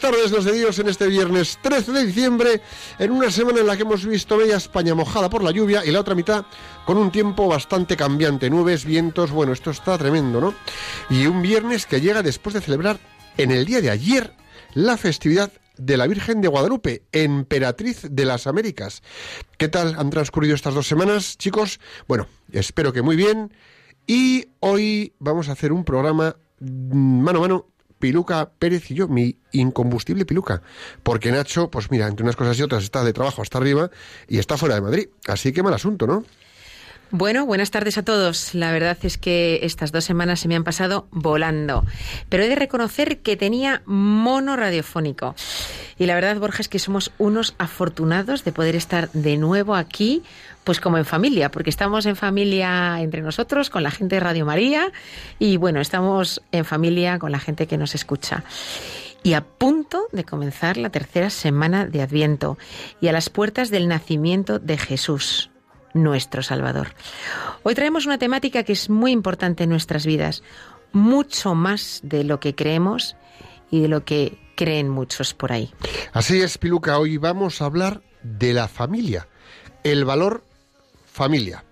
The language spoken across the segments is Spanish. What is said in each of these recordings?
buenas tardes, los de en este viernes 13 de diciembre, en una semana en la que hemos visto media España mojada por la lluvia y la otra mitad con un tiempo bastante cambiante, nubes, vientos, bueno, esto está tremendo, ¿no? Y un viernes que llega después de celebrar en el día de ayer la festividad de la Virgen de Guadalupe, emperatriz de las Américas. ¿Qué tal han transcurrido estas dos semanas, chicos? Bueno, espero que muy bien. Y hoy vamos a hacer un programa mm, mano a mano Piluca Pérez y yo, mi incombustible Piluca. Porque Nacho, pues mira, entre unas cosas y otras está de trabajo hasta arriba y está fuera de Madrid. Así que mal asunto, ¿no? Bueno, buenas tardes a todos. La verdad es que estas dos semanas se me han pasado volando. Pero he de reconocer que tenía mono radiofónico. Y la verdad, Borja, es que somos unos afortunados de poder estar de nuevo aquí, pues como en familia, porque estamos en familia entre nosotros, con la gente de Radio María, y bueno, estamos en familia con la gente que nos escucha. Y a punto de comenzar la tercera semana de Adviento y a las puertas del nacimiento de Jesús, nuestro Salvador. Hoy traemos una temática que es muy importante en nuestras vidas, mucho más de lo que creemos y de lo que creen muchos por ahí. Así es, Piluca. Hoy vamos a hablar de la familia. El valor familia.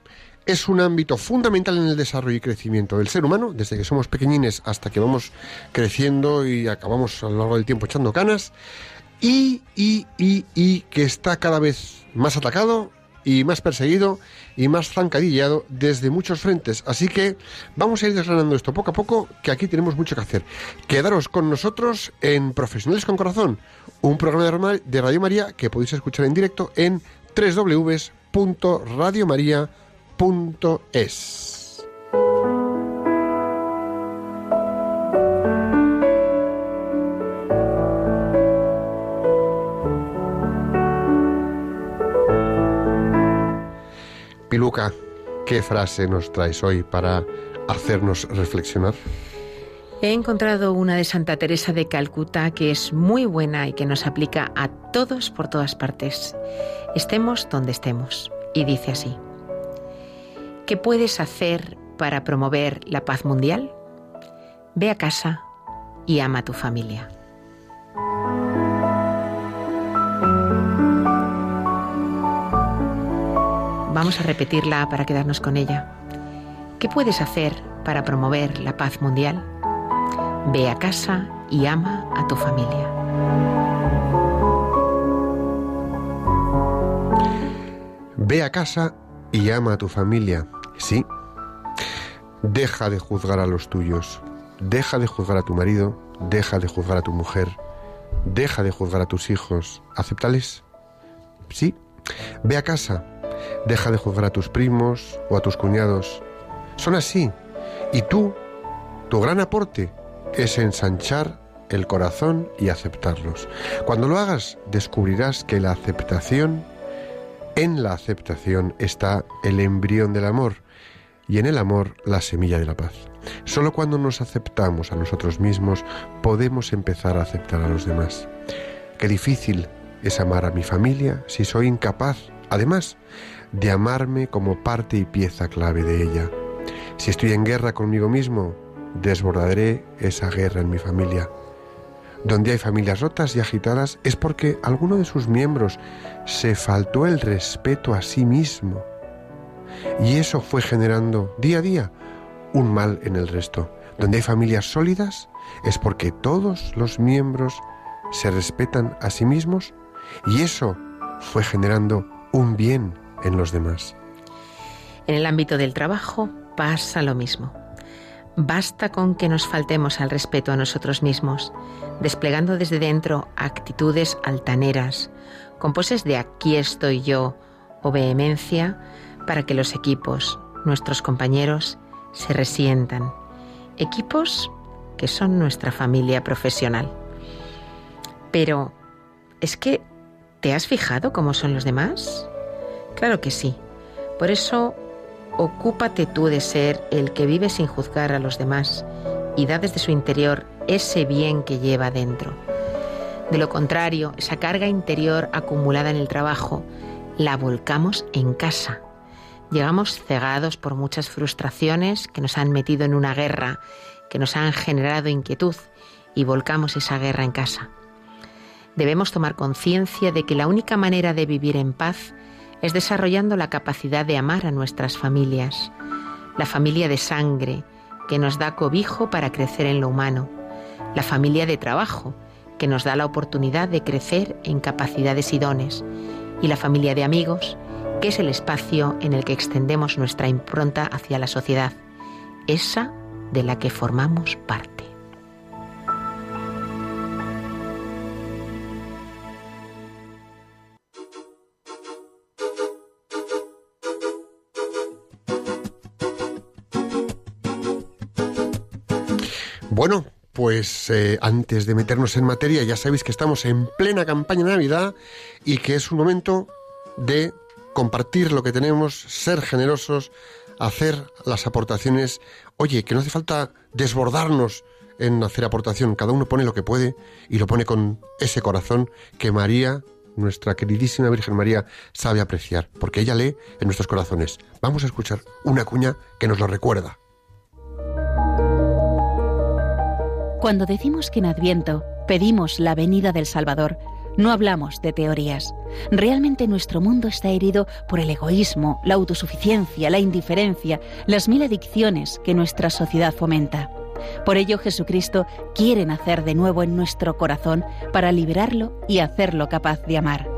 Es un ámbito fundamental en el desarrollo y crecimiento del ser humano, desde que somos pequeñines hasta que vamos creciendo y acabamos a lo largo del tiempo echando canas, y, y, y, y que está cada vez más atacado y más perseguido y más zancadillado desde muchos frentes. Así que vamos a ir desgranando esto poco a poco, que aquí tenemos mucho que hacer. Quedaros con nosotros en Profesionales con Corazón, un programa de Radio María que podéis escuchar en directo en www.radiomaria.es. Piluca, ¿qué frase nos traes hoy para hacernos reflexionar? He encontrado una de Santa Teresa de Calcuta que es muy buena y que nos aplica a todos por todas partes, estemos donde estemos. Y dice así, ¿qué puedes hacer para promover la paz mundial? Ve a casa y ama a tu familia. Vamos a repetirla para quedarnos con ella. ¿Qué puedes hacer para promover la paz mundial? Ve a casa y ama a tu familia. Ve a casa y ama a tu familia. Sí. Deja de juzgar a los tuyos. Deja de juzgar a tu marido. Deja de juzgar a tu mujer. Deja de juzgar a tus hijos. ¿Aceptales? Sí. Ve a casa. Deja de juzgar a tus primos o a tus cuñados. Son así. Y tú, tu gran aporte es ensanchar el corazón y aceptarlos. Cuando lo hagas, descubrirás que la aceptación en la aceptación está el embrión del amor y en el amor la semilla de la paz. Solo cuando nos aceptamos a nosotros mismos podemos empezar a aceptar a los demás. Qué difícil es amar a mi familia si soy incapaz, además, de amarme como parte y pieza clave de ella. Si estoy en guerra conmigo mismo, desbordaré esa guerra en mi familia. Donde hay familias rotas y agitadas es porque alguno de sus miembros se faltó el respeto a sí mismo. Y eso fue generando día a día un mal en el resto. Donde hay familias sólidas es porque todos los miembros se respetan a sí mismos y eso fue generando un bien en los demás. En el ámbito del trabajo pasa lo mismo. Basta con que nos faltemos al respeto a nosotros mismos, desplegando desde dentro actitudes altaneras, con poses de aquí estoy yo o vehemencia, para que los equipos, nuestros compañeros, se resientan. Equipos que son nuestra familia profesional. Pero, ¿es que te has fijado cómo son los demás? Claro que sí. Por eso ocúpate tú de ser el que vive sin juzgar a los demás y da desde su interior ese bien que lleva dentro. De lo contrario, esa carga interior acumulada en el trabajo la volcamos en casa. Llegamos cegados por muchas frustraciones que nos han metido en una guerra, que nos han generado inquietud y volcamos esa guerra en casa. Debemos tomar conciencia de que la única manera de vivir en paz es desarrollando la capacidad de amar a nuestras familias, la familia de sangre, que nos da cobijo para crecer en lo humano, la familia de trabajo, que nos da la oportunidad de crecer en capacidades y dones, y la familia de amigos, que es el espacio en el que extendemos nuestra impronta hacia la sociedad, esa de la que formamos parte. Bueno, pues eh, antes de meternos en materia, ya sabéis que estamos en plena campaña de Navidad y que es un momento de compartir lo que tenemos, ser generosos, hacer las aportaciones. Oye, que no hace falta desbordarnos en hacer aportación, cada uno pone lo que puede y lo pone con ese corazón que María, nuestra queridísima Virgen María, sabe apreciar, porque ella lee en nuestros corazones. Vamos a escuchar una cuña que nos lo recuerda. Cuando decimos que en Adviento pedimos la venida del Salvador, no hablamos de teorías. Realmente nuestro mundo está herido por el egoísmo, la autosuficiencia, la indiferencia, las mil adicciones que nuestra sociedad fomenta. Por ello Jesucristo quiere nacer de nuevo en nuestro corazón para liberarlo y hacerlo capaz de amar.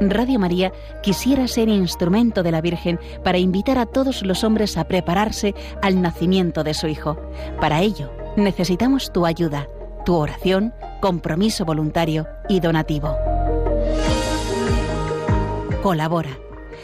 Radio María quisiera ser instrumento de la Virgen para invitar a todos los hombres a prepararse al nacimiento de su Hijo. Para ello, necesitamos tu ayuda, tu oración, compromiso voluntario y donativo. Colabora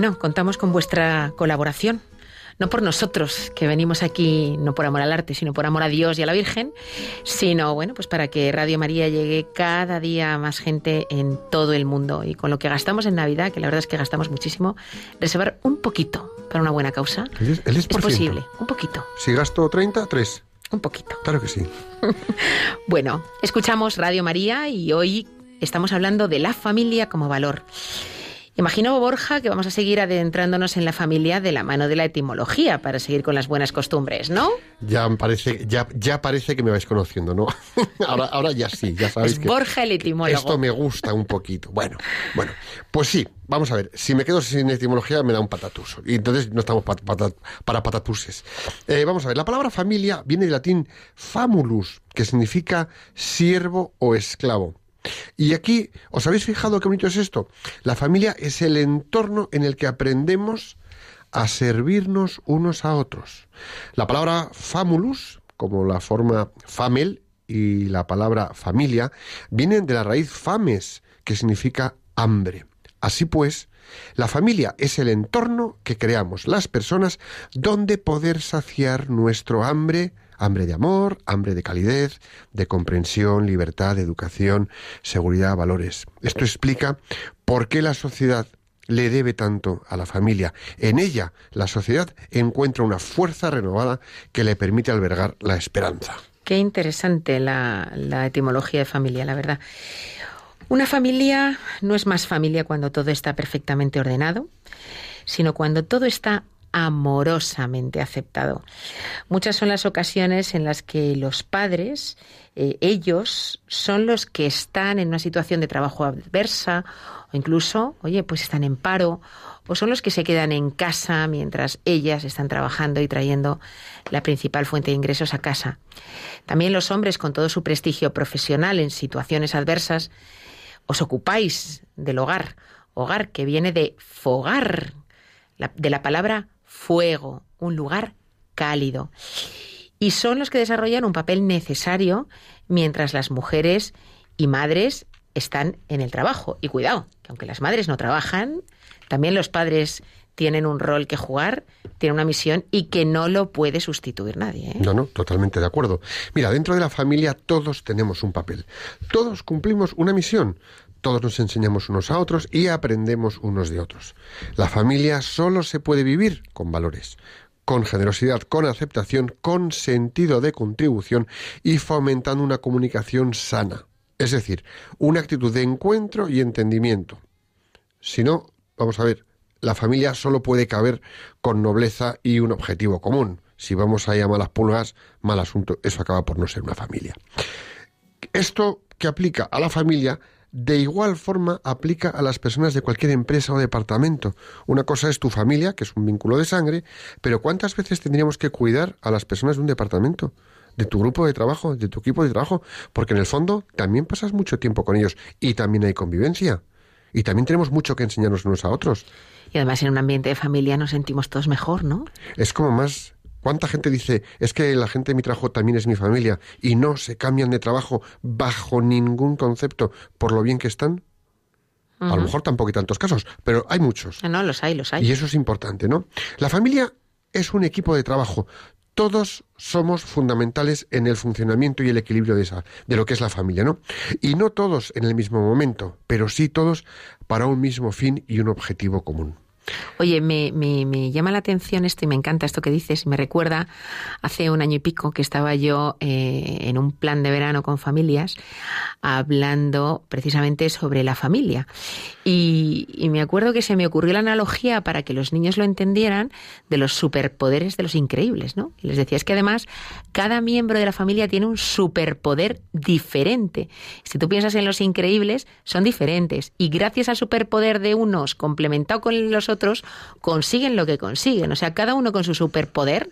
Bueno, contamos con vuestra colaboración. No por nosotros, que venimos aquí no por amor al arte, sino por amor a Dios y a la Virgen, sino bueno, pues para que Radio María llegue cada día a más gente en todo el mundo. Y con lo que gastamos en Navidad, que la verdad es que gastamos muchísimo, reservar un poquito para una buena causa. El es, posible, un poquito. Si gasto 30, 3. Un poquito. Claro que sí. bueno, escuchamos Radio María y hoy estamos hablando de la familia como valor. Imagino, Borja, que vamos a seguir adentrándonos en la familia de la mano de la etimología para seguir con las buenas costumbres, ¿no? Ya parece, ya, ya parece que me vais conociendo, ¿no? ahora, ahora ya sí, ya sabéis que. Borja el etimólogo. Esto me gusta un poquito. Bueno, bueno. Pues sí, vamos a ver. Si me quedo sin etimología, me da un patatuso. Y entonces no estamos para patatuses. Eh, vamos a ver. La palabra familia viene del latín famulus, que significa siervo o esclavo. Y aquí, ¿os habéis fijado qué bonito es esto? La familia es el entorno en el que aprendemos a servirnos unos a otros. La palabra famulus, como la forma famel y la palabra familia, vienen de la raíz fames, que significa hambre. Así pues, la familia es el entorno que creamos las personas donde poder saciar nuestro hambre, hambre de amor, hambre de calidez, de comprensión, libertad, educación, seguridad, valores. Esto explica por qué la sociedad le debe tanto a la familia. En ella, la sociedad encuentra una fuerza renovada que le permite albergar la esperanza. Qué interesante la, la etimología de familia, la verdad. Una familia no es más familia cuando todo está perfectamente ordenado, sino cuando todo está amorosamente aceptado. Muchas son las ocasiones en las que los padres, eh, ellos, son los que están en una situación de trabajo adversa o incluso, oye, pues están en paro o son los que se quedan en casa mientras ellas están trabajando y trayendo la principal fuente de ingresos a casa. También los hombres, con todo su prestigio profesional en situaciones adversas, os ocupáis del hogar, hogar que viene de fogar, de la palabra fuego, un lugar cálido. Y son los que desarrollan un papel necesario mientras las mujeres y madres están en el trabajo. Y cuidado, que aunque las madres no trabajan, también los padres tienen un rol que jugar, tienen una misión y que no lo puede sustituir nadie. ¿eh? No, no, totalmente de acuerdo. Mira, dentro de la familia todos tenemos un papel. Todos cumplimos una misión. Todos nos enseñamos unos a otros y aprendemos unos de otros. La familia solo se puede vivir con valores, con generosidad, con aceptación, con sentido de contribución y fomentando una comunicación sana. Es decir, una actitud de encuentro y entendimiento. Si no, vamos a ver, la familia solo puede caber con nobleza y un objetivo común. Si vamos ahí a malas pulgas, mal asunto, eso acaba por no ser una familia. Esto que aplica a la familia de igual forma aplica a las personas de cualquier empresa o departamento. Una cosa es tu familia, que es un vínculo de sangre, pero ¿cuántas veces tendríamos que cuidar a las personas de un departamento? de tu grupo de trabajo, de tu equipo de trabajo, porque en el fondo también pasas mucho tiempo con ellos y también hay convivencia y también tenemos mucho que enseñarnos unos a otros. Y además en un ambiente de familia nos sentimos todos mejor, ¿no? Es como más ¿Cuánta gente dice, es que la gente de mi trabajo también es mi familia y no se cambian de trabajo bajo ningún concepto por lo bien que están? A lo mejor tampoco hay tantos casos, pero hay muchos. No, los hay, los hay. Y eso es importante, ¿no? La familia es un equipo de trabajo. Todos somos fundamentales en el funcionamiento y el equilibrio de, esa, de lo que es la familia, ¿no? Y no todos en el mismo momento, pero sí todos para un mismo fin y un objetivo común. Oye, me, me, llama la atención esto y me encanta esto que dices. Me recuerda hace un año y pico que estaba yo eh, en un plan de verano con familias hablando precisamente sobre la familia. Y, y, me acuerdo que se me ocurrió la analogía para que los niños lo entendieran de los superpoderes de los increíbles, ¿no? Y les decía, es que además cada miembro de la familia tiene un superpoder diferente. Si tú piensas en los increíbles, son diferentes. Y gracias al superpoder de unos complementado con los otros, consiguen lo que consiguen. O sea, cada uno con su superpoder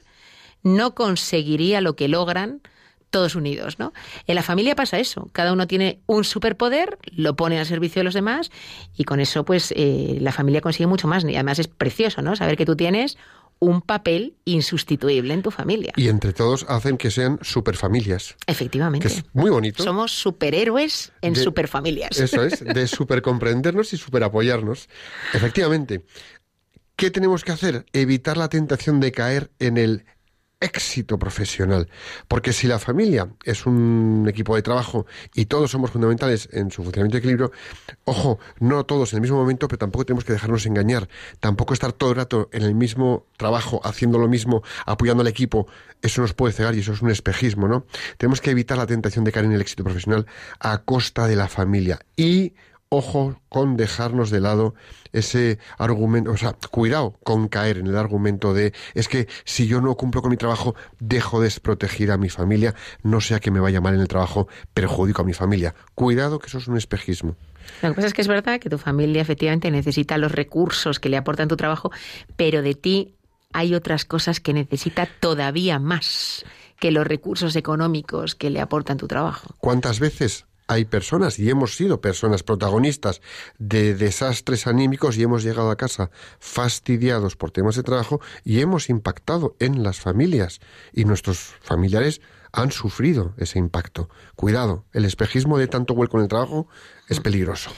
no conseguiría lo que logran todos unidos, ¿no? En la familia pasa eso, cada uno tiene un superpoder, lo pone al servicio de los demás y con eso pues eh, la familia consigue mucho más y además es precioso, ¿no? Saber que tú tienes un papel insustituible en tu familia. Y entre todos hacen que sean superfamilias. Efectivamente. Que es muy bonito. Somos superhéroes en superfamilias. Eso es, de supercomprendernos y superapoyarnos. Efectivamente. ¿Qué tenemos que hacer? Evitar la tentación de caer en el éxito profesional. Porque si la familia es un equipo de trabajo y todos somos fundamentales en su funcionamiento y equilibrio, ojo, no todos en el mismo momento, pero tampoco tenemos que dejarnos engañar. Tampoco estar todo el rato en el mismo trabajo, haciendo lo mismo, apoyando al equipo. Eso nos puede cegar y eso es un espejismo, ¿no? Tenemos que evitar la tentación de caer en el éxito profesional a costa de la familia. Y ojo con dejarnos de lado ese argumento, o sea, cuidado con caer en el argumento de es que si yo no cumplo con mi trabajo, dejo desprotegida a mi familia, no sea que me vaya mal en el trabajo, perjudico a mi familia. Cuidado que eso es un espejismo. Lo que pasa es que es verdad que tu familia efectivamente necesita los recursos que le aportan tu trabajo, pero de ti hay otras cosas que necesita todavía más que los recursos económicos que le aportan tu trabajo. ¿Cuántas veces hay personas, y hemos sido personas protagonistas de desastres anímicos y hemos llegado a casa fastidiados por temas de trabajo y hemos impactado en las familias y nuestros familiares han sufrido ese impacto. Cuidado, el espejismo de tanto vuelco en el trabajo es peligroso.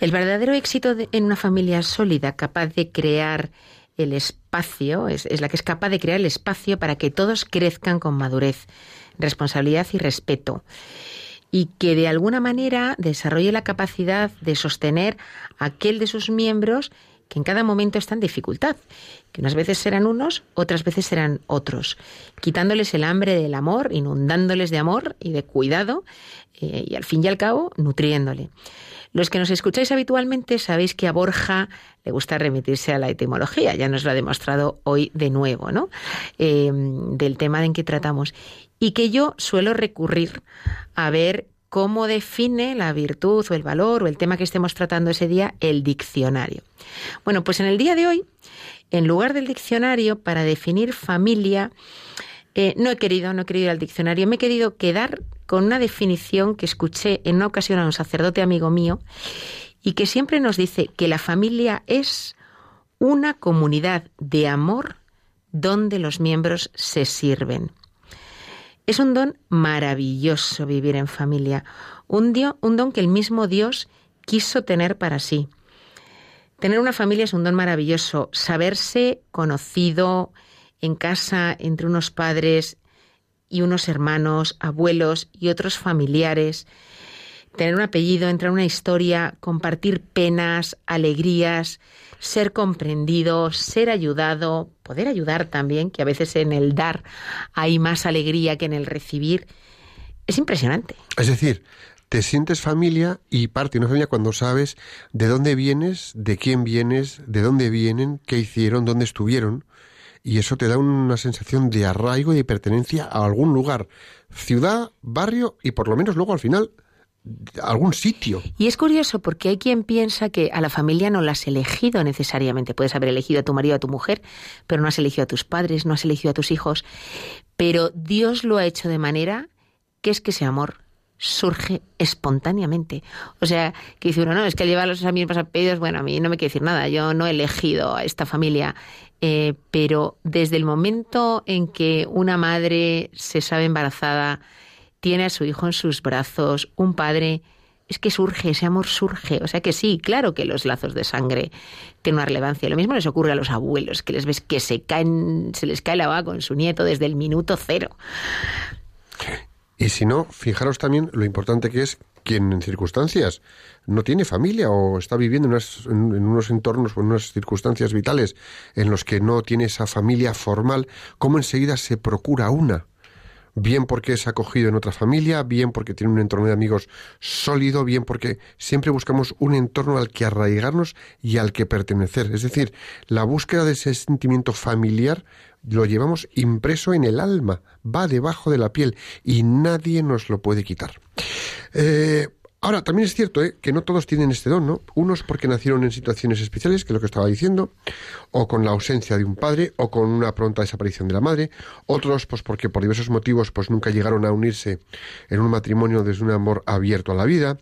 El verdadero éxito en una familia sólida, capaz de crear el espacio, es, es, la que es capaz de crear el espacio para que todos crezcan con madurez, responsabilidad y respeto. Y que de alguna manera desarrolle la capacidad de sostener aquel de sus miembros que en cada momento está en dificultad, que unas veces serán unos, otras veces serán otros, quitándoles el hambre del amor, inundándoles de amor y de cuidado, eh, y al fin y al cabo nutriéndole. Los que nos escucháis habitualmente sabéis que a Borja le gusta remitirse a la etimología, ya nos lo ha demostrado hoy de nuevo, ¿no? Eh, del tema en que tratamos. Y que yo suelo recurrir a ver cómo define la virtud o el valor o el tema que estemos tratando ese día el diccionario. Bueno, pues en el día de hoy, en lugar del diccionario, para definir familia, eh, no he querido, no he querido ir al diccionario, me he querido quedar con una definición que escuché en una ocasión a un sacerdote amigo mío y que siempre nos dice que la familia es una comunidad de amor donde los miembros se sirven. Es un don maravilloso vivir en familia, un, un don que el mismo Dios quiso tener para sí. Tener una familia es un don maravilloso, saberse conocido en casa entre unos padres y unos hermanos, abuelos y otros familiares, tener un apellido, entrar en una historia, compartir penas, alegrías, ser comprendido, ser ayudado, poder ayudar también, que a veces en el dar hay más alegría que en el recibir. Es impresionante. Es decir, te sientes familia y parte de una familia cuando sabes de dónde vienes, de quién vienes, de dónde vienen, qué hicieron, dónde estuvieron. Y eso te da una sensación de arraigo y de pertenencia a algún lugar, ciudad, barrio y por lo menos luego al final algún sitio. Y es curioso porque hay quien piensa que a la familia no la has elegido necesariamente. Puedes haber elegido a tu marido, a tu mujer, pero no has elegido a tus padres, no has elegido a tus hijos. Pero Dios lo ha hecho de manera que es que ese amor surge espontáneamente. O sea, que dice uno, no, es que lleva los mismos apellidos, bueno, a mí no me quiere decir nada, yo no he elegido a esta familia, eh, pero desde el momento en que una madre se sabe embarazada, tiene a su hijo en sus brazos, un padre, es que surge, ese amor surge. O sea que sí, claro que los lazos de sangre tienen una relevancia. Lo mismo les ocurre a los abuelos, que les ves que se caen, se les cae la baba con su nieto desde el minuto cero. Y si no, fijaros también lo importante que es quien en circunstancias no tiene familia o está viviendo en, en, unos entornos o en unas circunstancias vitales en los que no tiene esa familia formal, cómo enseguida se procura una bien porque es acogido en otra familia, bien porque tiene un entorno de amigos sólido, bien porque siempre buscamos un entorno al que arraigarnos y al que pertenecer. Es decir, la búsqueda de ese sentimiento familiar lo llevamos impreso en el alma, va debajo de la piel y nadie nos lo puede quitar. Eh, Ahora, también es cierto ¿eh? que no todos tienen este don, ¿no? Unos porque nacieron en situaciones especiales, que es lo que estaba diciendo, o con la ausencia de un padre, o con una pronta desaparición de la madre. Otros, pues porque por diversos motivos, pues nunca llegaron a unirse en un matrimonio desde un amor abierto a la vida.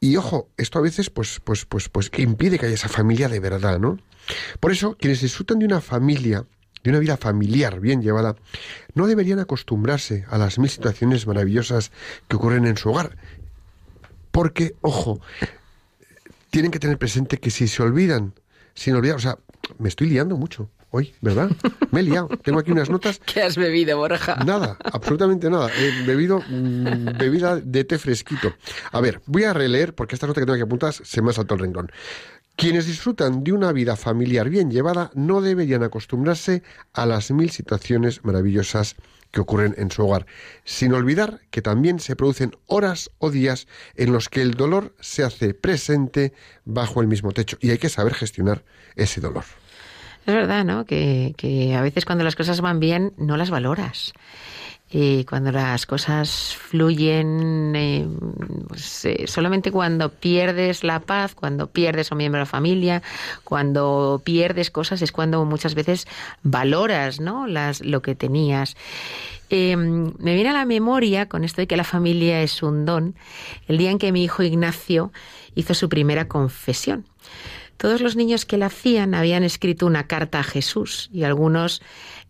Y ojo, esto a veces, pues, pues, pues, pues impide que haya esa familia de verdad, ¿no? Por eso, quienes disfrutan de una familia de una vida familiar bien llevada, no deberían acostumbrarse a las mil situaciones maravillosas que ocurren en su hogar, porque, ojo, tienen que tener presente que si se olvidan, sin olvidar, o sea, me estoy liando mucho hoy, ¿verdad? Me he liado. Tengo aquí unas notas. ¿Qué has bebido, Borja? Nada, absolutamente nada. He bebido mm, bebida de té fresquito. A ver, voy a releer porque esta nota que tengo que apuntar se me ha saltado el rincón. Quienes disfrutan de una vida familiar bien llevada no deberían acostumbrarse a las mil situaciones maravillosas que ocurren en su hogar, sin olvidar que también se producen horas o días en los que el dolor se hace presente bajo el mismo techo y hay que saber gestionar ese dolor. Es verdad, ¿no? Que, que a veces cuando las cosas van bien no las valoras. Y cuando las cosas fluyen, eh, pues, eh, solamente cuando pierdes la paz, cuando pierdes a un miembro de la familia, cuando pierdes cosas, es cuando muchas veces valoras ¿no? Las, lo que tenías. Em, me viene a la memoria, con esto de que la familia es un don, el día en que mi hijo Ignacio hizo su primera confesión. Todos los niños que la hacían habían escrito una carta a Jesús y algunos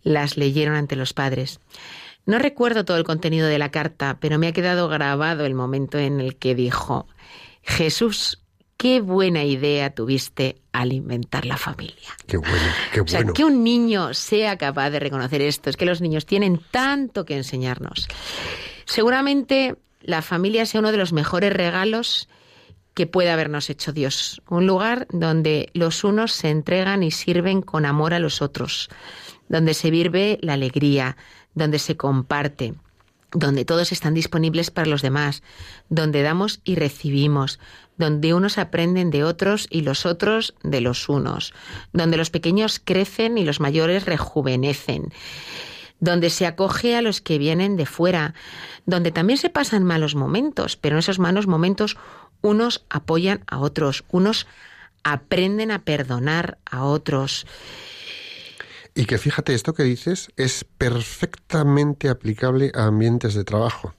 las leyeron ante los padres. No recuerdo todo el contenido de la carta, pero me ha quedado grabado el momento en el que dijo, Jesús, qué buena idea tuviste al inventar la familia. Qué bueno, qué O sea, bueno. que un niño sea capaz de reconocer esto, es que los niños tienen tanto que enseñarnos. Seguramente la familia sea uno de los mejores regalos que puede habernos hecho Dios. Un lugar donde los unos se entregan y sirven con amor a los otros, donde se vive la alegría, donde se comparte, donde todos están disponibles para los demás, donde damos y recibimos, donde unos aprenden de otros y los otros de los unos, donde los pequeños crecen y los mayores rejuvenecen, donde se acoge a los que vienen de fuera, donde también se pasan malos momentos, pero en esos malos momentos unos apoyan a otros, unos aprenden a perdonar a otros. Y que fíjate, esto que dices es perfectamente aplicable a ambientes de trabajo.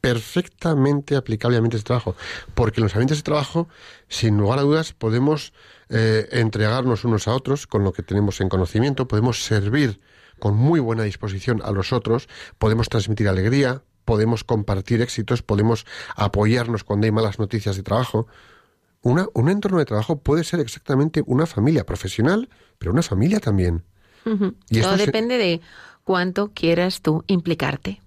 Perfectamente aplicable a ambientes de trabajo. Porque en los ambientes de trabajo, sin lugar a dudas, podemos eh, entregarnos unos a otros con lo que tenemos en conocimiento, podemos servir con muy buena disposición a los otros, podemos transmitir alegría, podemos compartir éxitos, podemos apoyarnos cuando hay malas noticias de trabajo. Un entorno de trabajo puede ser exactamente una familia profesional, pero una familia también. Y Todo se- depende de cuánto quieras tú implicarte.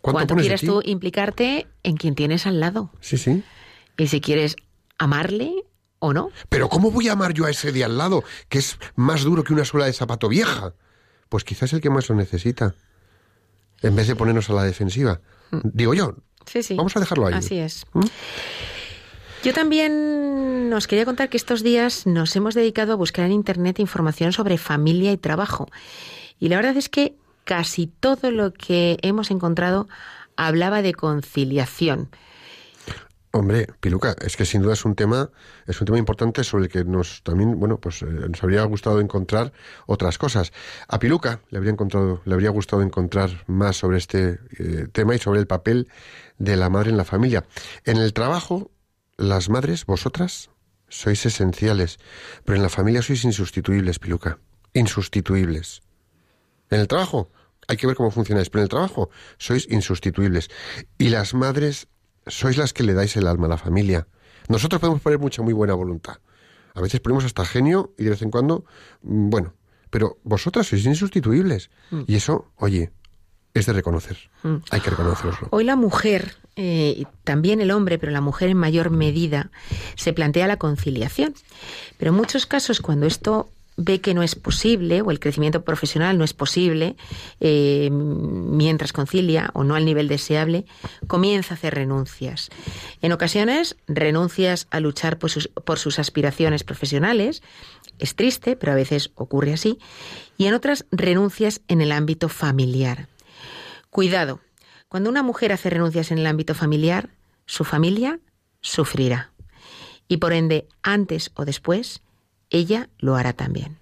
¿Cuánto quieras tú implicarte en quien tienes al lado. Sí, sí. Y si quieres amarle o no. Pero ¿cómo voy a amar yo a ese de al lado, que es más duro que una suela de zapato vieja? Pues quizás el que más lo necesita, en vez de ponernos a la defensiva. Digo yo, Sí, sí. vamos a dejarlo ahí. Así es. ¿Mm? Yo también nos quería contar que estos días nos hemos dedicado a buscar en Internet información sobre familia y trabajo. Y la verdad es que casi todo lo que hemos encontrado hablaba de conciliación. Hombre, Piluca, es que sin duda es un tema, es un tema importante sobre el que nos también, bueno, pues eh, nos habría gustado encontrar otras cosas. A Piluca le habría encontrado, le habría gustado encontrar más sobre este eh, tema y sobre el papel de la madre en la familia. En el trabajo, las madres, vosotras, sois esenciales, pero en la familia sois insustituibles, Piluca. Insustituibles. En el trabajo, hay que ver cómo funcionáis, pero en el trabajo sois insustituibles. Y las madres sois las que le dais el alma a la familia. Nosotros podemos poner mucha, muy buena voluntad. A veces ponemos hasta genio y de vez en cuando, mm, bueno, pero vosotras sois insustituibles. Y eso, oye, es de reconocer. Hay que reconoceroslo. Hoy la mujer, eh, también el hombre, pero la mujer en mayor medida, se plantea la conciliación. Pero en muchos casos, cuando esto ve que no es posible o el crecimiento profesional no es posible eh, mientras concilia o no al nivel deseable, comienza a hacer renuncias. En ocasiones, renuncias a luchar por sus, por sus aspiraciones profesionales. Es triste, pero a veces ocurre así. Y en otras, renuncias en el ámbito familiar. Cuidado, cuando una mujer hace renuncias en el ámbito familiar, su familia sufrirá. Y por ende, antes o después, ella lo hará también.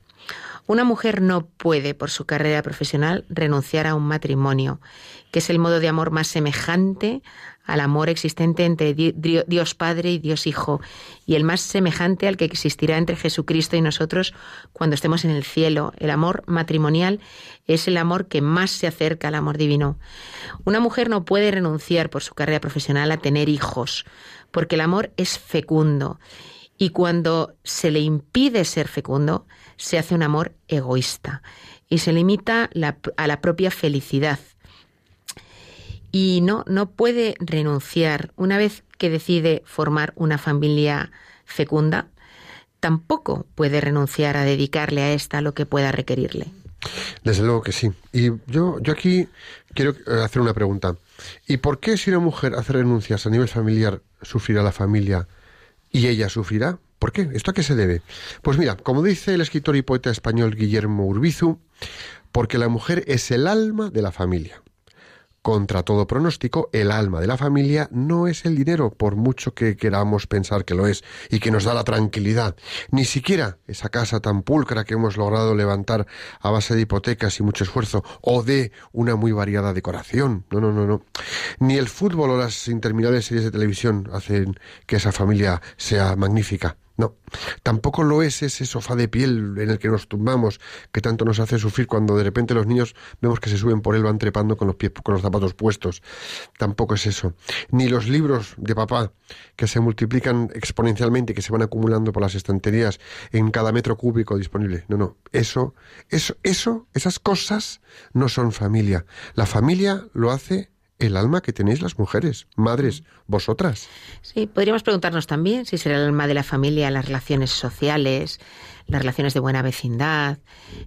Una mujer no puede, por su carrera profesional, renunciar a un matrimonio, que es el modo de amor más semejante al amor existente entre Di- Dio- Dios Padre y Dios Hijo, y el más semejante al que existirá entre Jesucristo y nosotros cuando estemos en el cielo. El amor matrimonial es el amor que más se acerca al amor divino. Una mujer no puede renunciar por su carrera profesional a tener hijos, porque el amor es fecundo. Y cuando se le impide ser fecundo, se hace un amor egoísta y se limita a la propia felicidad. Y no, no puede renunciar. Una vez que decide formar una familia fecunda, tampoco puede renunciar a dedicarle a esta lo que pueda requerirle. Desde luego que sí. Y yo, yo aquí quiero hacer una pregunta. ¿Y por qué si una mujer hace renuncias a nivel familiar sufrirá la familia y ella sufrirá? ¿Por qué? ¿Esto a qué se debe? Pues mira, como dice el escritor y poeta español Guillermo Urbizu, porque la mujer es el alma de la familia. Contra todo pronóstico, el alma de la familia no es el dinero, por mucho que queramos pensar que lo es y que nos da la tranquilidad. Ni siquiera esa casa tan pulcra que hemos logrado levantar a base de hipotecas y mucho esfuerzo, o de una muy variada decoración. No, no, no, no. Ni el fútbol o las interminables series de televisión hacen que esa familia sea magnífica. No, tampoco lo es ese sofá de piel en el que nos tumbamos, que tanto nos hace sufrir cuando de repente los niños vemos que se suben por él, van trepando con los pies, con los zapatos puestos. Tampoco es eso. Ni los libros de papá, que se multiplican exponencialmente, que se van acumulando por las estanterías en cada metro cúbico disponible. No, no. Eso, eso, eso, esas cosas no son familia. La familia lo hace el alma que tenéis las mujeres, madres, vosotras. Sí, podríamos preguntarnos también si será el alma de la familia las relaciones sociales, las relaciones de buena vecindad,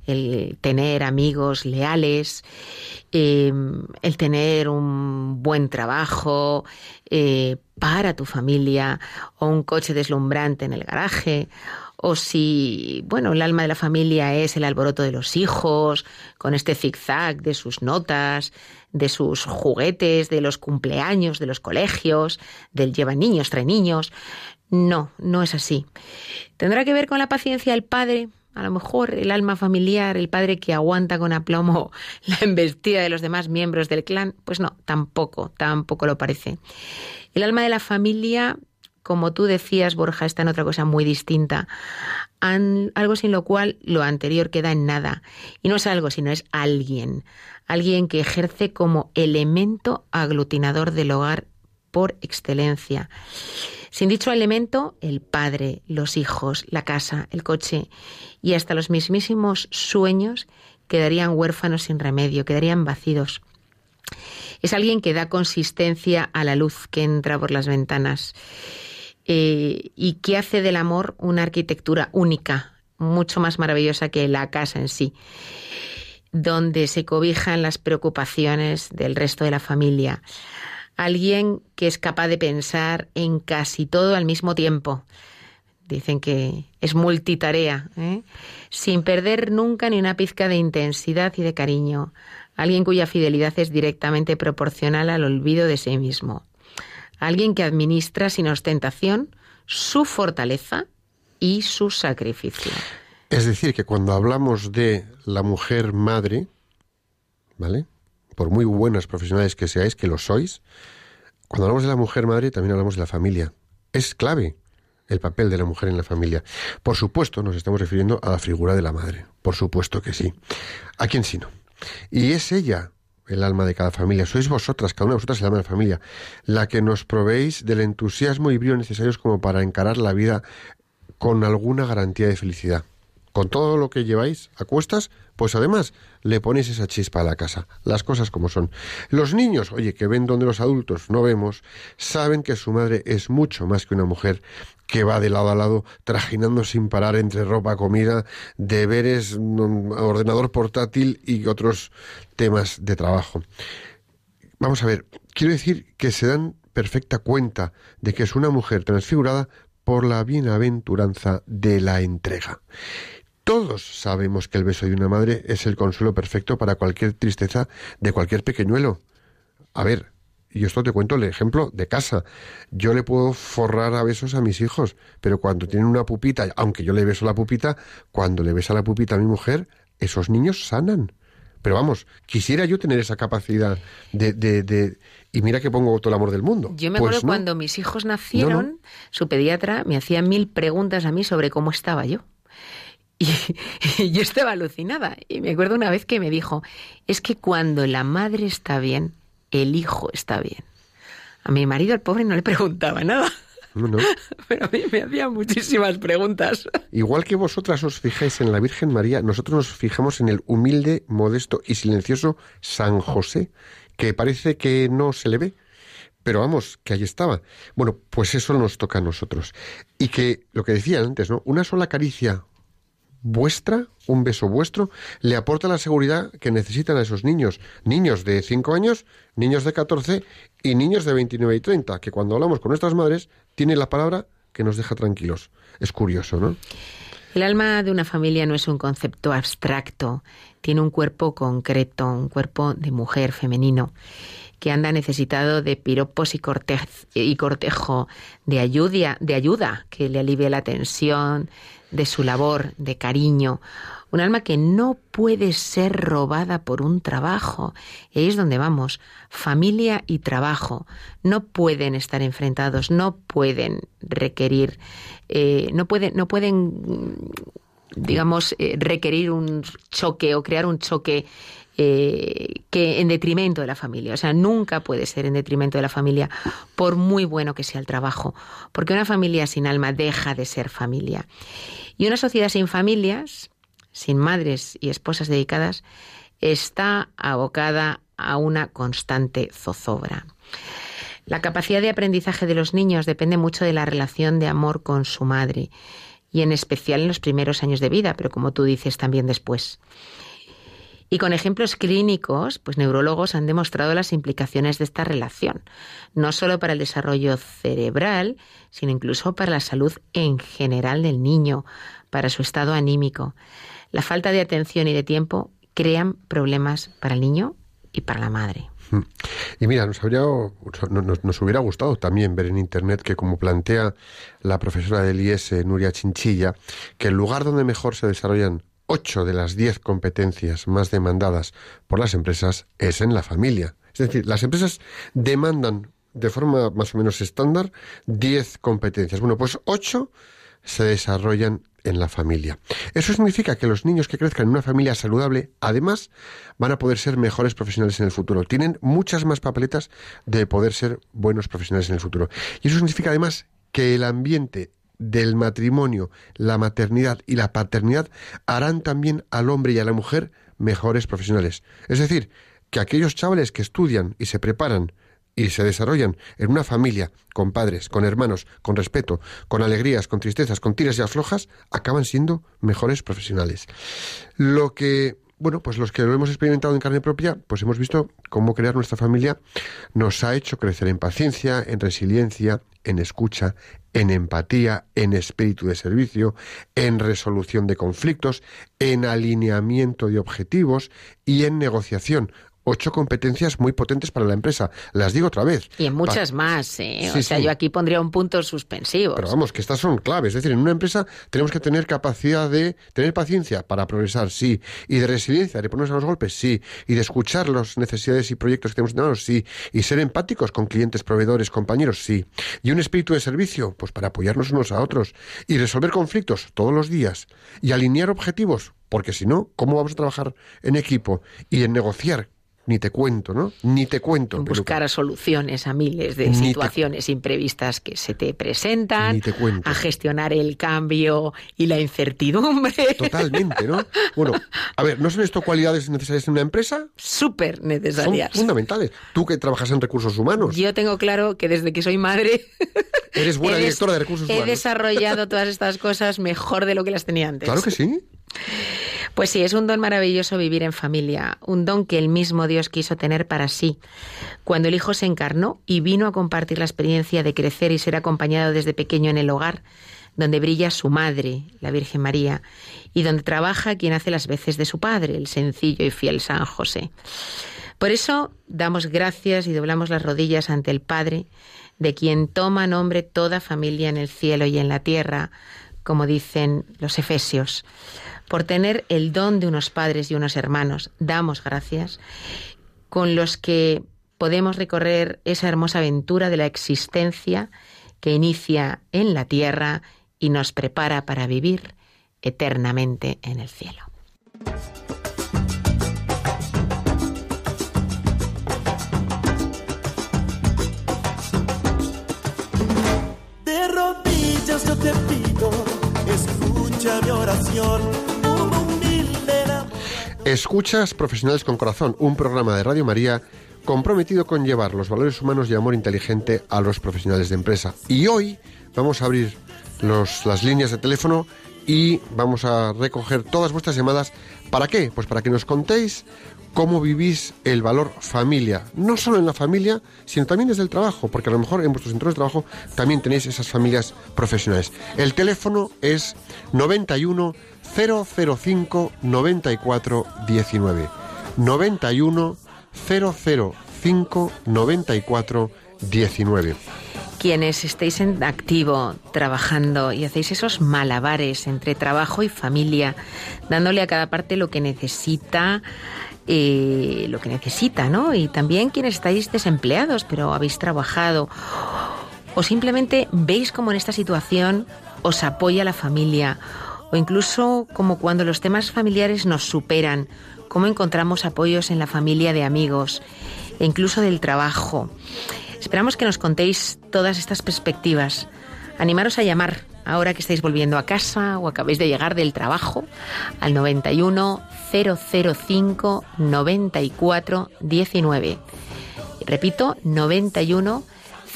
el tener amigos leales, eh, el tener un buen trabajo eh, para tu familia o un coche deslumbrante en el garaje o si, bueno, el alma de la familia es el alboroto de los hijos, con este zigzag de sus notas, de sus juguetes, de los cumpleaños, de los colegios, del lleva niños, trae niños. No, no es así. ¿Tendrá que ver con la paciencia del padre? A lo mejor el alma familiar, el padre que aguanta con aplomo la embestida de los demás miembros del clan. Pues no, tampoco, tampoco lo parece. El alma de la familia como tú decías, Borja, está en otra cosa muy distinta. algo sin lo cual lo anterior queda en nada. Y no es algo, sino es alguien. Alguien que ejerce como elemento aglutinador del hogar por excelencia. Sin dicho elemento, el padre, los hijos, la casa, el coche y hasta los mismísimos sueños quedarían huérfanos sin remedio, quedarían vacíos. Es alguien que da consistencia a la luz que entra por las ventanas eh, y que hace del amor una arquitectura única, mucho más maravillosa que la casa en sí, donde se cobijan las preocupaciones del resto de la familia. Alguien que es capaz de pensar en casi todo al mismo tiempo. Dicen que es multitarea, ¿eh? sin perder nunca ni una pizca de intensidad y de cariño. Alguien cuya fidelidad es directamente proporcional al olvido de sí mismo alguien que administra sin ostentación su fortaleza y su sacrificio. Es decir, que cuando hablamos de la mujer madre, ¿vale? Por muy buenas profesionales que seáis, que lo sois, cuando hablamos de la mujer madre también hablamos de la familia. Es clave el papel de la mujer en la familia. Por supuesto, nos estamos refiriendo a la figura de la madre. Por supuesto que sí. ¿A quién sino? Y es ella el alma de cada familia. Sois vosotras, cada una de vosotras el alma de la familia, la que nos proveéis del entusiasmo y brío necesarios como para encarar la vida con alguna garantía de felicidad. Con todo lo que lleváis a cuestas, pues además le ponéis esa chispa a la casa, las cosas como son. Los niños, oye, que ven donde los adultos no vemos, saben que su madre es mucho más que una mujer que va de lado a lado trajinando sin parar entre ropa, comida, deberes, mm, ordenador portátil y otros temas de trabajo. Vamos a ver, quiero decir que se dan perfecta cuenta de que es una mujer transfigurada por la bienaventuranza de la entrega. Todos sabemos que el beso de una madre es el consuelo perfecto para cualquier tristeza de cualquier pequeñuelo. A ver, y esto te cuento el ejemplo de casa. Yo le puedo forrar a besos a mis hijos, pero cuando tienen una pupita, aunque yo le beso la pupita, cuando le besa la pupita a mi mujer, esos niños sanan. Pero vamos, quisiera yo tener esa capacidad de, de, y mira que pongo todo el amor del mundo. Yo me acuerdo pues cuando mis hijos nacieron, su pediatra me hacía mil preguntas a mí sobre cómo estaba yo. Y, y, yo estaba alucinada. Y me acuerdo una vez que me dijo, es que cuando la madre está bien, el hijo está bien. A mi marido, el pobre, no le preguntaba nada. Pero a mí me hacía muchísimas preguntas. Igual que vosotras os fijáis en la Virgen María, nosotros nos fijamos en el humilde, modesto y silencioso San José, que parece que no se le ve. Pero vamos, que ahí estaba. Bueno, pues eso nos toca a nosotros. Y que, lo que decía antes, ¿no? Una sola caricia vuestra, un beso vuestro, le aporta la seguridad que necesitan a esos niños. Niños de 5 años, niños de 14 y niños de 29 y 30, que cuando hablamos con nuestras madres, tiene la palabra que nos deja tranquilos. Es curioso, ¿no? El alma de una familia no es un concepto abstracto, tiene un cuerpo concreto, un cuerpo de mujer femenino que anda necesitado de piropos y, y cortejo, de ayuda, de ayuda que le alivie la tensión, de su labor, de cariño. Un alma que no puede ser robada por un trabajo. Y ahí es donde vamos. Familia y trabajo no pueden estar enfrentados, no pueden requerir, eh, no pueden, no pueden, digamos, eh, requerir un choque o crear un choque eh, que en detrimento de la familia. O sea, nunca puede ser en detrimento de la familia, por muy bueno que sea el trabajo, porque una familia sin alma deja de ser familia. Y una sociedad sin familias, sin madres y esposas dedicadas, está abocada a una constante zozobra. La capacidad de aprendizaje de los niños depende mucho de la relación de amor con su madre, y en especial en los primeros años de vida, pero como tú dices también después. Y con ejemplos clínicos, pues neurólogos han demostrado las implicaciones de esta relación, no solo para el desarrollo cerebral, sino incluso para la salud en general del niño, para su estado anímico. La falta de atención y de tiempo crean problemas para el niño y para la madre. Mm. Y mira, nos, habría, nos, nos, hubiera gustado también ver en Internet que, como plantea la profesora del IES, Nuria Chinchilla, que el lugar donde mejor se desarrollan ocho de las diez competencias más demandadas por las empresas es en la familia. Es decir, las empresas demandan de forma más o menos estándar diez competencias. Bueno, pues ocho se desarrollan en la familia. Eso significa que los niños que crezcan en una familia saludable, además, van a poder ser mejores profesionales en el futuro. Tienen muchas más papeletas de poder ser buenos profesionales en el futuro. Y eso significa además que el ambiente del matrimonio, la maternidad y la paternidad harán también al hombre y a la mujer mejores profesionales. Es decir, que aquellos chavales que estudian y se preparan y se desarrollan en una familia, con padres, con hermanos, con respeto, con alegrías, con tristezas, con tiras y aflojas, acaban siendo mejores profesionales. Lo que bueno, pues los que lo hemos experimentado en carne propia, pues hemos visto cómo crear nuestra familia nos ha hecho crecer en paciencia, en resiliencia, en escucha, en empatía, en espíritu de servicio, en resolución de conflictos, en alineamiento de objetivos y en negociación ocho competencias muy potentes para la empresa. Las digo otra vez. Y en muchas más, ¿eh? o sea, yo aquí pondría un punto suspensivo. Pero vamos, que estas son claves. Es decir, en una empresa tenemos que tener capacidad de tener paciencia para progresar, sí. Y de resiliencia, de ponernos a los golpes, sí. Y de escuchar las necesidades y proyectos que tenemos en manos, sí. Y ser empáticos con clientes, proveedores, compañeros, sí. Y un espíritu de servicio, pues para apoyarnos unos a otros. Y resolver conflictos todos los días. Y alinear objetivos, porque si no, ¿cómo vamos a trabajar en equipo y en negociar ni te cuento, ¿no? Ni te cuento. Buscar soluciones a miles de situaciones imprevistas que se te presentan. Ni te cuento. A gestionar el cambio y la incertidumbre. Totalmente, ¿no? Bueno, a ver, ¿no son esto cualidades necesarias en una empresa? Súper necesarias. Son fundamentales. Tú que trabajas en recursos humanos. Yo tengo claro que desde que soy madre... Eres buena directora de recursos humanos. He desarrollado todas estas cosas mejor de lo que las tenía antes. Claro que sí. Pues sí, es un don maravilloso vivir en familia, un don que el mismo Dios quiso tener para sí. Cuando el Hijo se encarnó y vino a compartir la experiencia de crecer y ser acompañado desde pequeño en el hogar, donde brilla su madre, la Virgen María, y donde trabaja quien hace las veces de su padre, el sencillo y fiel San José. Por eso damos gracias y doblamos las rodillas ante el Padre, de quien toma nombre toda familia en el cielo y en la tierra, como dicen los Efesios por tener el don de unos padres y unos hermanos. Damos gracias con los que podemos recorrer esa hermosa aventura de la existencia que inicia en la tierra y nos prepara para vivir eternamente en el cielo. De rodillas yo te pido, escucha mi oración Escuchas Profesionales con Corazón, un programa de Radio María comprometido con llevar los valores humanos y amor inteligente a los profesionales de empresa. Y hoy vamos a abrir las líneas de teléfono y vamos a recoger todas vuestras llamadas. ¿Para qué? Pues para que nos contéis cómo vivís el valor familia, no solo en la familia, sino también desde el trabajo, porque a lo mejor en vuestros centros de trabajo también tenéis esas familias profesionales. El teléfono es 91 005 94 19. 91 005 94 19. quienes estéis en activo, trabajando y hacéis esos malabares entre trabajo y familia, dándole a cada parte lo que necesita, eh, lo que necesita, ¿no? Y también quienes estáis desempleados, pero habéis trabajado, o simplemente veis como en esta situación os apoya la familia, o incluso como cuando los temas familiares nos superan, cómo encontramos apoyos en la familia de amigos e incluso del trabajo. Esperamos que nos contéis todas estas perspectivas. Animaros a llamar ahora que estáis volviendo a casa o acabéis de llegar del trabajo al 91 005 94 19. Repito, 91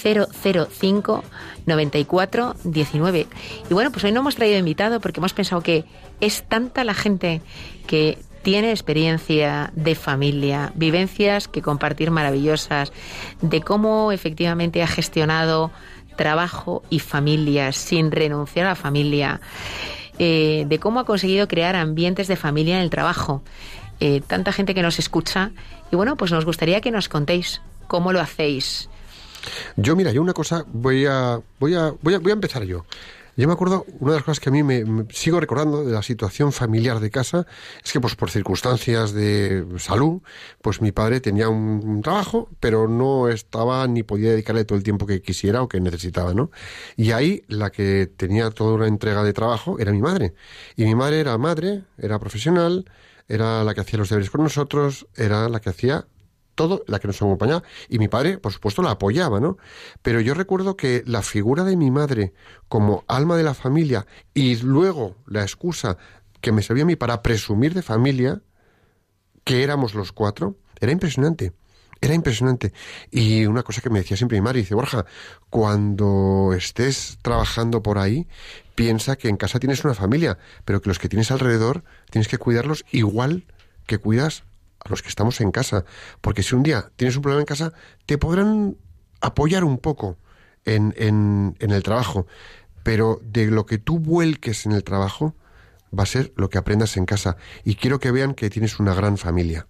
005 94 19. Y bueno, pues hoy no hemos traído invitado porque hemos pensado que es tanta la gente que tiene experiencia de familia, vivencias que compartir maravillosas, de cómo efectivamente ha gestionado trabajo y familia sin renunciar a la familia, eh, de cómo ha conseguido crear ambientes de familia en el trabajo. Eh, tanta gente que nos escucha y bueno, pues nos gustaría que nos contéis cómo lo hacéis. Yo, mira, yo una cosa voy a, voy a, voy a, voy a empezar yo. Yo me acuerdo, una de las cosas que a mí me, sigo recordando de la situación familiar de casa es que pues por circunstancias de salud, pues mi padre tenía un, trabajo, pero no estaba ni podía dedicarle todo el tiempo que quisiera o que necesitaba, ¿no? Y ahí la que tenía toda una entrega de trabajo era mi madre. Y mi madre era madre, era profesional, era la que hacía los deberes con nosotros, era la que hacía todo, la que nos acompañaba. Y mi padre, por supuesto, la apoyaba, ¿no? Pero yo recuerdo que la figura de mi madre como alma de la familia y luego la excusa que me servía a mí para presumir de familia, que éramos los cuatro, era impresionante. Era impresionante. Y una cosa que me decía siempre mi madre, dice, Borja, cuando estés trabajando por ahí, piensa que en casa tienes una familia, pero que los que tienes alrededor tienes que cuidarlos igual que cuidas a los que estamos en casa. Porque si un día tienes un problema en casa, te podrán apoyar un poco en, en, en el trabajo. Pero de lo que tú vuelques en el trabajo, va a ser lo que aprendas en casa. Y quiero que vean que tienes una gran familia.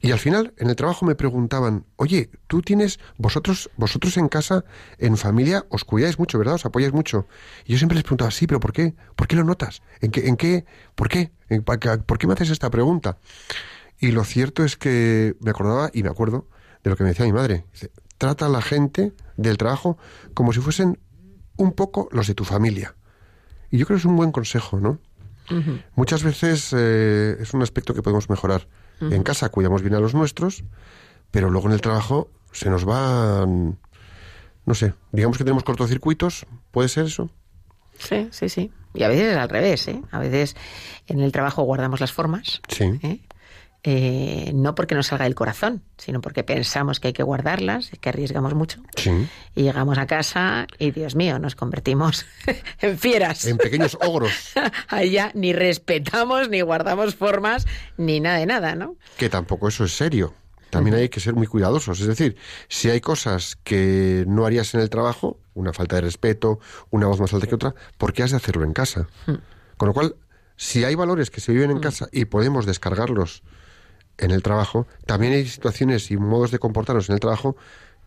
Y al final, en el trabajo me preguntaban, oye, tú tienes, vosotros, vosotros en casa, en familia, os cuidáis mucho, ¿verdad? Os apoyáis mucho. Y yo siempre les preguntaba, sí, pero ¿por qué? ¿Por qué lo notas? ¿En qué? En qué ¿Por qué? ¿Por qué me haces esta pregunta? Y lo cierto es que me acordaba y me acuerdo de lo que me decía mi madre. Dice, trata a la gente del trabajo como si fuesen un poco los de tu familia. Y yo creo que es un buen consejo, ¿no? Muchas veces eh, es un aspecto que podemos mejorar. En casa cuidamos bien a los nuestros, pero luego en el trabajo se nos van, no sé, digamos que tenemos cortocircuitos, ¿puede ser eso? Sí, sí, sí. Y a veces es al revés, ¿eh? A veces en el trabajo guardamos las formas. Sí. ¿eh? Eh, no porque nos salga del corazón, sino porque pensamos que hay que guardarlas, que arriesgamos mucho. Y llegamos a casa y, Dios mío, nos convertimos en fieras. En pequeños ogros. Allá ni respetamos, ni guardamos formas, ni nada de nada, ¿no? Que tampoco eso es serio. También hay que ser muy cuidadosos. Es decir, si hay cosas que no harías en el trabajo, una falta de respeto, una voz más alta que otra, ¿por qué has de hacerlo en casa? Con lo cual, si hay valores que se viven en casa y podemos descargarlos en el trabajo, también hay situaciones y modos de comportarnos en el trabajo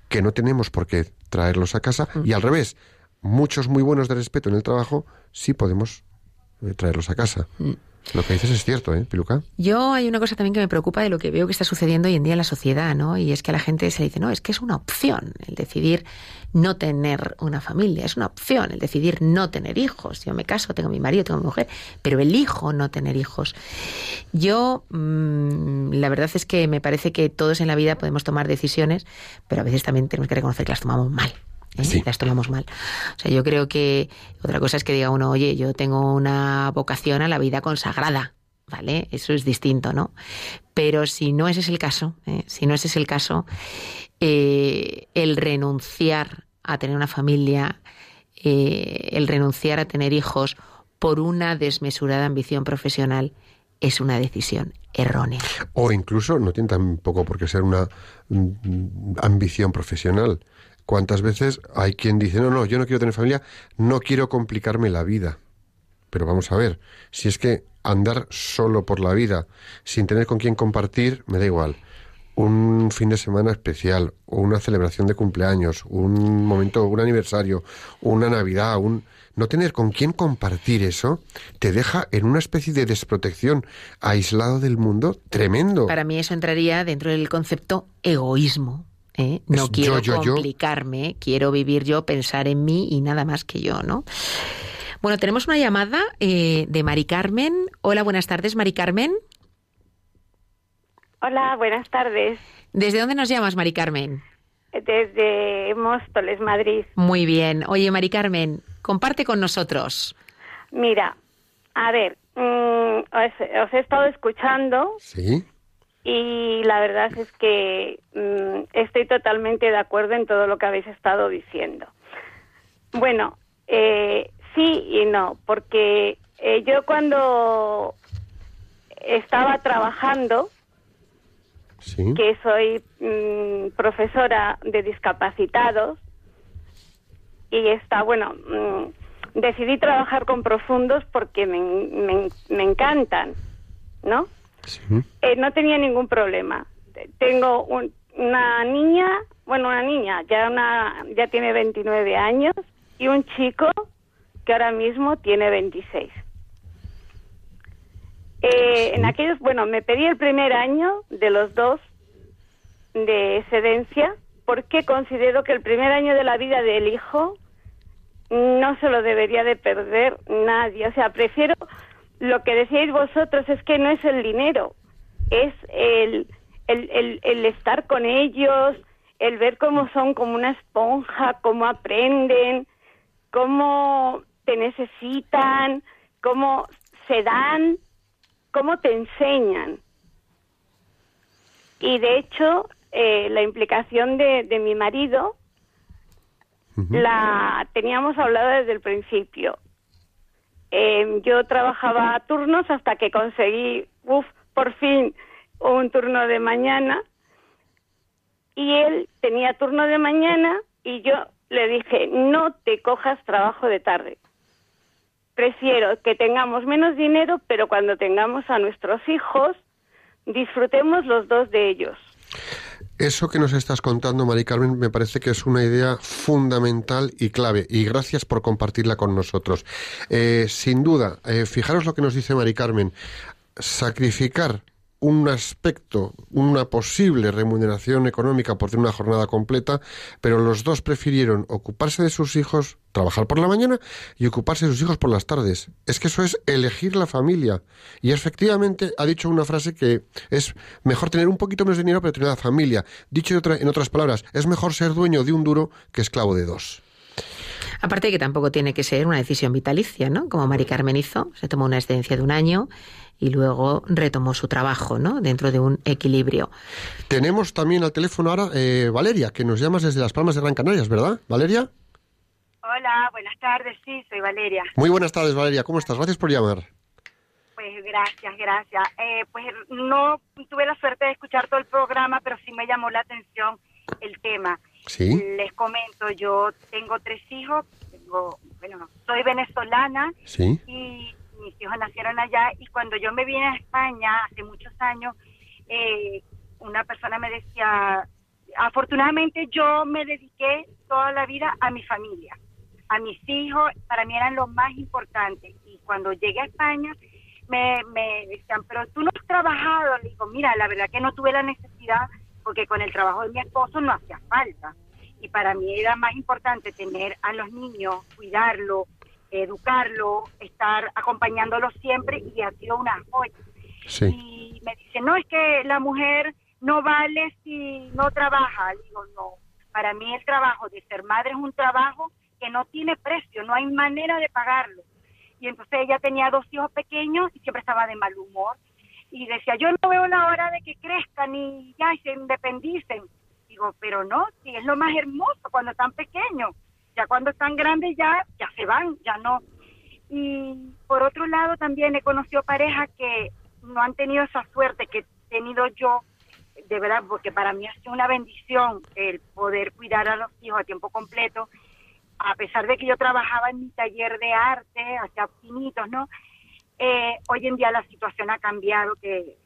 que no tenemos por qué traerlos a casa y al revés, muchos muy buenos de respeto en el trabajo sí podemos eh, traerlos a casa. Mm. Lo que dices es cierto, ¿eh, Piluca? Yo hay una cosa también que me preocupa de lo que veo que está sucediendo hoy en día en la sociedad, ¿no? Y es que a la gente se dice, no, es que es una opción el decidir no tener una familia, es una opción el decidir no tener hijos. Yo me caso, tengo mi marido, tengo mi mujer, pero elijo no tener hijos. Yo, mmm, la verdad es que me parece que todos en la vida podemos tomar decisiones, pero a veces también tenemos que reconocer que las tomamos mal. ¿Eh? las tomamos mal. O sea, yo creo que otra cosa es que diga uno, oye, yo tengo una vocación a la vida consagrada, ¿vale? Eso es distinto, ¿no? Pero si no ese es el caso, ¿eh? si no ese es el caso, eh, el renunciar a tener una familia, el renunciar a tener hijos por una desmesurada ambición profesional, es una decisión errónea. O incluso no tiene tampoco por qué ser una mm, ambición profesional. ¿Cuántas veces hay quien dice, no, no, yo no quiero tener familia, no quiero complicarme la vida? Pero vamos a ver, si es que andar solo por la vida, sin tener con quién compartir, me da igual. un fin de semana especial, o una celebración de cumpleaños, un momento, un aniversario, una Navidad, un no tener con quién compartir eso te deja en una especie de desprotección, aislado del mundo, tremendo. Para mí eso entraría dentro del concepto egoísmo. ¿Eh? No Es quiero yo, yo, yo. complicarme, quiero vivir yo, pensar en mí y nada más que yo, ¿no? Bueno, tenemos una llamada eh, de Mari Carmen. Hola, buenas tardes, Mari Carmen. Hola, buenas tardes. ¿Desde dónde nos llamas, Mari Carmen? Desde Móstoles, Madrid. Muy bien. Oye, Mari Carmen, comparte con nosotros. Mira, a ver, mm, os, os he estado escuchando Sí, y la verdad es que mm, estoy totalmente de acuerdo en todo lo que habéis estado diciendo. Bueno, eh, sí y no, porque eh, yo cuando estaba trabajando, sí. que soy mm, profesora de discapacitados y está bueno mm, decidí trabajar con profundos porque me, me- me encantan no sí. Eh, no tenía ningún problema Te- tengo un- una niña bueno una niña ya una ya tiene 29 años y un chico que ahora mismo tiene 26 eh, en aquellos, bueno, me pedí el primer año de los dos de excedencia porque considero que el primer año de la vida del hijo no se lo debería de perder nadie. O sea, prefiero lo que decíais vosotros es que no es el dinero, es el, el, el, el estar con ellos, el ver cómo son como una esponja, cómo aprenden, cómo te necesitan, cómo se dan, cómo te enseñan. Y de hecho, eh, la implicación de, de mi marido la teníamos hablado desde el principio. Eh, yo trabajaba a turnos hasta que conseguí, uf, por fin, un turno de mañana. Y él tenía turno de mañana y yo le dije, no te cojas trabajo de tarde. Prefiero que tengamos menos dinero, pero cuando tengamos a nuestros hijos, disfrutemos los dos de ellos. Eso que nos estás contando, Mari Carmen, me parece que es una idea fundamental y clave. Y gracias por compartirla con nosotros. Eh, sin duda, eh, fijaros lo que nos dice Mari Carmen. Sacrificar un aspecto, una posible remuneración económica por tener una jornada completa, pero los dos prefirieron ocuparse de sus hijos, trabajar por la mañana y ocuparse de sus hijos por las tardes. Es que eso es elegir la familia. Y efectivamente ha dicho una frase que es mejor tener un poquito menos de dinero pero tener la familia. Dicho de en otras palabras, es mejor ser dueño de un duro que esclavo de dos. Aparte que tampoco tiene que ser una decisión vitalicia, ¿no? Como Mari Carmen hizo, se tomó una excedencia de un año y luego retomó su trabajo, ¿no? Dentro de un equilibrio. Tenemos también al teléfono ahora eh, Valeria, que nos llamas desde Las Palmas de Gran Canarias, ¿verdad? Valeria. Hola, buenas tardes, sí, soy Valeria. Muy buenas tardes, Valeria. ¿Cómo estás? Gracias por llamar. Pues gracias, gracias. Eh, pues no tuve la suerte de escuchar todo el programa, pero sí me llamó la atención el tema. Sí. Les comento, yo tengo tres hijos, tengo, bueno, soy venezolana Sí. y nacieron allá. Y cuando yo me vine a España hace muchos años, eh, una persona me decía, afortunadamente yo me dediqué toda la vida a mi familia, a mis hijos, para mí eran lo más importante y cuando llegué a España me, decían, pero tú no has trabajado, le digo, mira, la verdad que no tuve la necesidad porque con el trabajo de mi esposo no hacía falta y para mí era más importante tener a los niños, cuidarlo, educarlo, estar acompañándolo siempre y ha sido una joya. Sí. Y me dice, no, es que la mujer no vale si no trabaja. Le digo, no, para mí el trabajo de ser madre es un trabajo que no tiene precio, no hay manera de pagarlo. Y entonces ella tenía dos hijos pequeños y siempre estaba de mal humor. Y decía, yo no veo la hora de que crezcan y ya y se independicen. Digo, pero no, si es lo más hermoso cuando están pequeños. Ya cuando están grandes ya, ya se van, ya no. Y por otro lado también he conocido parejas que no han tenido esa suerte que he tenido yo, de verdad, porque para mí ha sido una bendición el poder cuidar a los hijos a tiempo completo, a pesar de que yo trabajaba en mi taller de arte, hacía pinitos, ¿no? Eh, hoy en día la situación ha cambiado, que,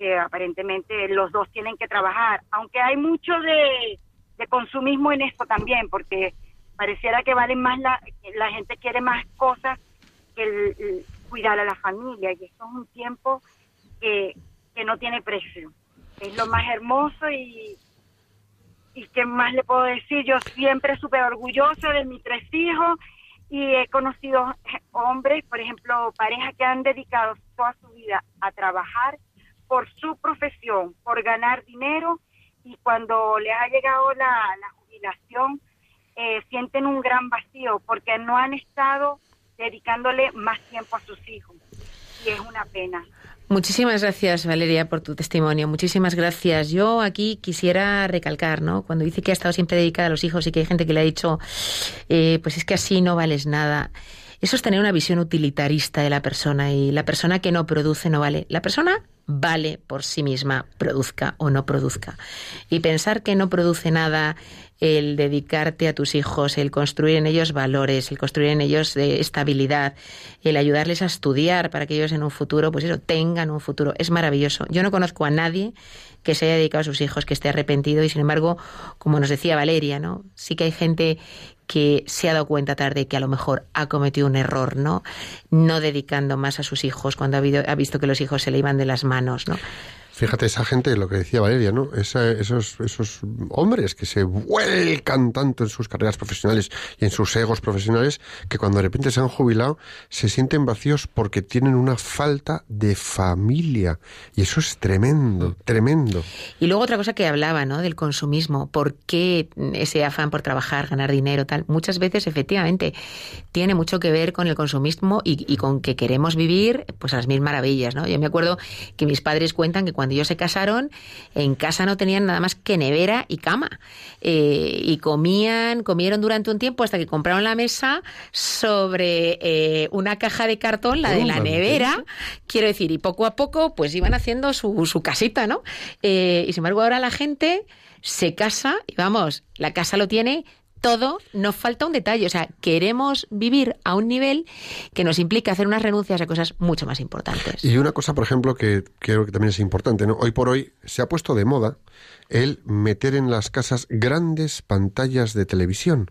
porque aparentemente los dos tienen que trabajar, aunque hay mucho de, de consumismo en esto también, porque pareciera que valen más la, la gente quiere más cosas que el, cuidar a la familia y esto es un tiempo que, que no tiene precio. Es lo más hermoso y, y qué más le puedo decir, yo siempre súper orgullosa de mis tres hijos y he conocido hombres, por ejemplo, parejas que han dedicado toda su vida a trabajar por su profesión, por ganar dinero y cuando les ha llegado la jubilación eh, sienten un gran vacío porque no han estado dedicándole más tiempo a sus hijos y es una pena. Muchísimas gracias, Valeria, por tu testimonio. Muchísimas gracias. Yo aquí quisiera recalcar, ¿no? Cuando dice que ha estado siempre dedicada a los hijos y que hay gente que le ha dicho, eh, pues es que así no vales nada. Eso es tener una visión utilitarista de la persona y la persona que no produce no vale. La persona vale por sí misma, produzca o no produzca. Y pensar que no produce nada el dedicarte a tus hijos, el construir en ellos valores, el construir en ellos eh, estabilidad, el ayudarles a estudiar para que ellos en un futuro, pues eso, tengan un futuro. Es maravilloso. Yo no conozco a nadie que se haya dedicado a sus hijos, que esté arrepentido y sin embargo, como nos decía Valeria, ¿no? Sí que hay gente que se ha dado cuenta tarde que a lo mejor ha cometido un error, ¿no? No dedicando más a sus hijos cuando ha, habido, ha visto que los hijos se le iban de las manos, ¿no? Fíjate, esa gente, lo que decía Valeria, ¿no? Esa- esos, esos hombres que se vuelcan tanto en sus carreras profesionales y en sus egos profesionales que cuando de repente se han jubilado se sienten vacíos porque tienen una falta de familia. Y eso es tremendo, tremendo. Y luego otra cosa que hablaba, ¿no? Del consumismo. ¿Por qué ese afán por trabajar, ganar dinero, tal? Muchas veces, efectivamente, tiene mucho que ver con el consumismo y, y con que queremos vivir, pues a las mil maravillas, ¿no? Yo me acuerdo que mis padres cuentan que cuando ellos se casaron, en casa no tenían nada más que nevera y cama. Eh, y comían, comieron durante un tiempo hasta que compraron la mesa sobre eh, una caja de cartón, la de la Tómate. nevera, quiero decir, y poco a poco pues iban haciendo su, su casita, ¿no? Eh, y sin embargo ahora la gente se casa y vamos, la casa lo tiene todo, nos falta un detalle, o sea, queremos vivir a un nivel que nos implica hacer unas renuncias a cosas mucho más importantes. Y una cosa, por ejemplo, que creo que también es importante, ¿no? Hoy por hoy se ha puesto de moda el meter en las casas grandes pantallas de televisión.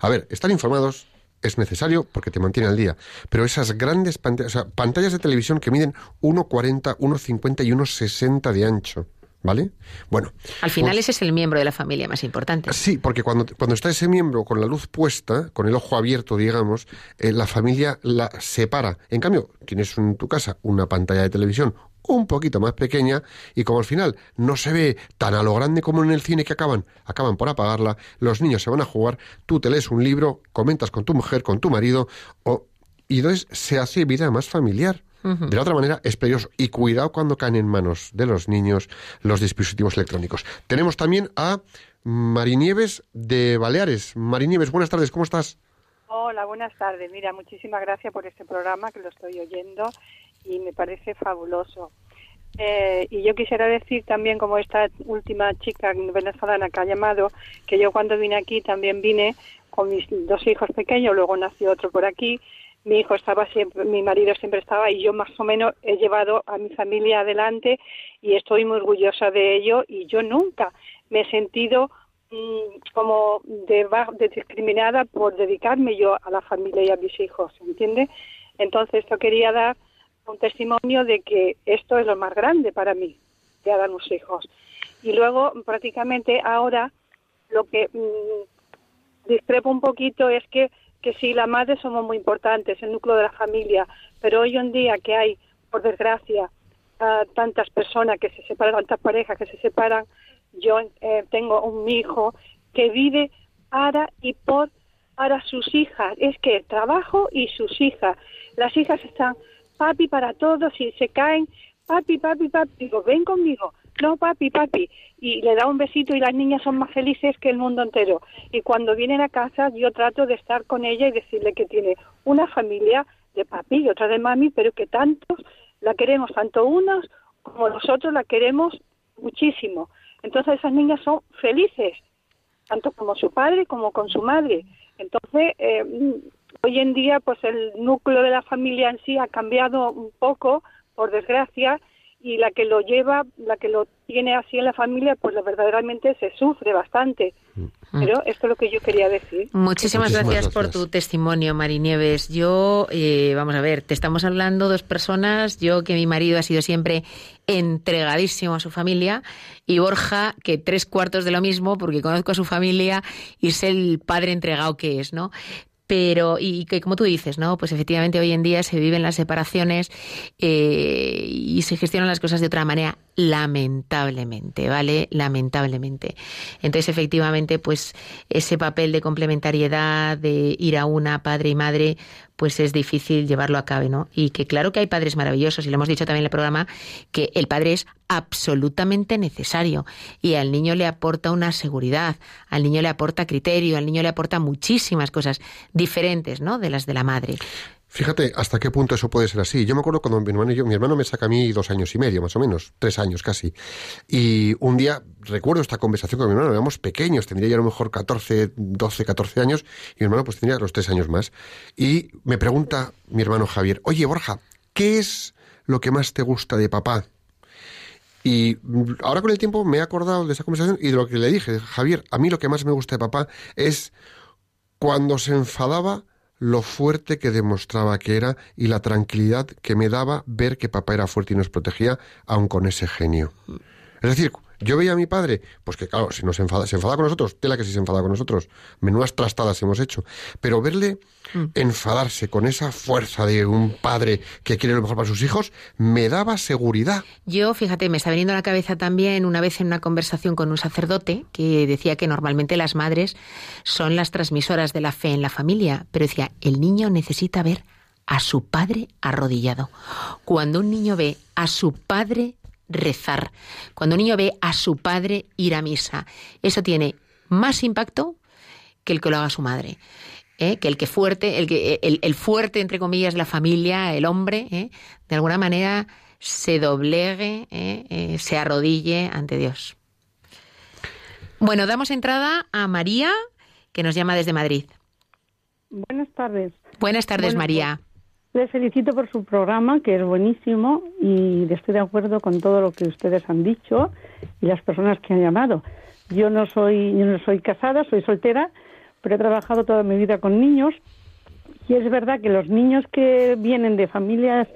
A ver, estar informados es necesario porque te mantiene al día, pero esas grandes pantallas, o sea, pantallas de televisión que miden 1,40, 1,50 y 1,60 de ancho, ¿vale? Bueno. Al final pues- ese es el miembro de la familia más importante. Sí, porque cuando, cuando está ese miembro con la luz puesta, con el ojo abierto, digamos, eh, la familia la separa. En cambio, tienes en tu casa una pantalla de televisión un poquito más pequeña y como al final no se ve tan a lo grande como en el cine que acaban, acaban por apagarla, los niños se van a jugar, tú te lees un libro, comentas con tu mujer, con tu marido, o, y entonces se hace vida más familiar. De la otra manera es peligroso. Y cuidado cuando caen en manos de los niños los dispositivos electrónicos. Tenemos también a Marinieves de Baleares. Marinieves, buenas tardes, ¿cómo estás? Hola, buenas tardes. Mira, muchísimas gracias por este programa que lo estoy oyendo y me parece fabuloso. Eh, y yo quisiera decir también, como esta última chica venezolana que ha llamado, que yo cuando vine aquí también vine con mis dos hijos pequeños, luego nació otro por aquí. Mi hijo estaba siempre, mi marido siempre estaba y yo más o menos he llevado a mi familia adelante y estoy muy orgullosa de ello y yo nunca me he sentido mm, como de, de discriminada por dedicarme yo a la familia y a mis hijos, ¿entiende? Entonces, esto quería dar un testimonio de que esto es lo más grande para mí, de dar los hijos. Y luego, prácticamente ahora, lo que mm, discrepo un poquito es que, que sí, la madre somos muy importantes, el núcleo de la familia, pero hoy en día que hay, por desgracia, ah, tantas personas que se separan, tantas parejas que se separan, yo eh, tengo un hijo que vive para y por para sus hijas. Es que trabajo y sus hijas. Las hijas están papi para todos y se caen, papi, papi, papi. Digo, ven conmigo. No, papi, papi. Y le da un besito y las niñas son más felices que el mundo entero. Y cuando vienen a casa yo trato de estar con ella y decirle que tiene una familia de papi y otra de mami, pero que tantos la queremos, tanto unos como nosotros la queremos muchísimo. Entonces esas niñas son felices, tanto como su padre como con su madre. Entonces, eh, hoy en día, pues el núcleo de la familia en sí ha cambiado un poco, por desgracia, y la que lo lleva, la que lo tiene así en la familia, pues lo verdaderamente se sufre bastante. Mm. Pero esto es lo que yo quería decir. Muchísimas, Muchísimas gracias, por tu testimonio, Marinieves. Yo, eh, vamos a ver, te estamos hablando dos personas. Yo, que mi marido ha sido siempre entregadísimo a su familia, y Borja, que tres cuartos de lo mismo, porque conozco a su familia y sé el padre entregado que es, ¿no? Pero, y que como tú dices, ¿no? Pues efectivamente hoy en día se viven las separaciones eh, y se gestionan las cosas de otra manera, lamentablemente, ¿vale? Lamentablemente. Entonces, efectivamente, pues ese papel de complementariedad, de ir a una padre y madre, pues es difícil llevarlo a cabo, ¿no? Y que claro que hay padres maravillosos, y lo hemos dicho también en el programa, que el padre es absolutamente necesario y al niño le aporta una seguridad, al niño le aporta criterio, al niño le aporta muchísimas cosas diferentes, ¿no? De las de la madre. Fíjate hasta qué punto eso puede ser así. Yo me acuerdo cuando mi hermano y yo, mi hermano me saca a mí dos años y medio, más o menos, tres años casi. Y un día recuerdo esta conversación con mi hermano, éramos pequeños, tendría ya a lo mejor 14, 12, 14 años, y mi hermano pues tendría los tres años más. Y me pregunta mi hermano Javier, oye Borja, ¿qué es lo que más te gusta de papá? Y ahora con el tiempo me he acordado de esa conversación y de lo que le dije, Javier, a mí lo que más me gusta de papá es cuando se enfadaba lo fuerte que demostraba que era y la tranquilidad que me daba ver que papá era fuerte y nos protegía, aun con ese genio. Es decir, yo veía a mi padre, pues que claro, si nos enfada, se enfada con nosotros, tela que si se enfada con nosotros, menudas trastadas hemos hecho, pero verle enfadarse con esa fuerza de un padre que quiere lo mejor para sus hijos, me daba seguridad. Yo, fíjate, me está viniendo a la cabeza también una vez en una conversación con un sacerdote que decía que normalmente las madres son las transmisoras de la fe en la familia, pero decía, el niño necesita ver a su padre arrodillado. Cuando un niño ve a su padre rezar, cuando un niño ve a su padre ir a misa, eso tiene más impacto que el que lo haga su madre. ¿eh? que el que fuerte, el que el, el fuerte entre comillas la familia, el hombre, ¿eh? de alguna manera se doblegue, ¿eh? Eh, se arrodille ante Dios. Bueno, damos entrada a María, que nos llama desde Madrid. Buenas tardes. Buenas tardes, María. Les felicito por su programa, que es buenísimo, y estoy de acuerdo con todo lo que ustedes han dicho y las personas que han llamado. Yo no soy, yo no soy casada, soy soltera, pero he trabajado toda mi vida con niños y es verdad que los niños que vienen de familias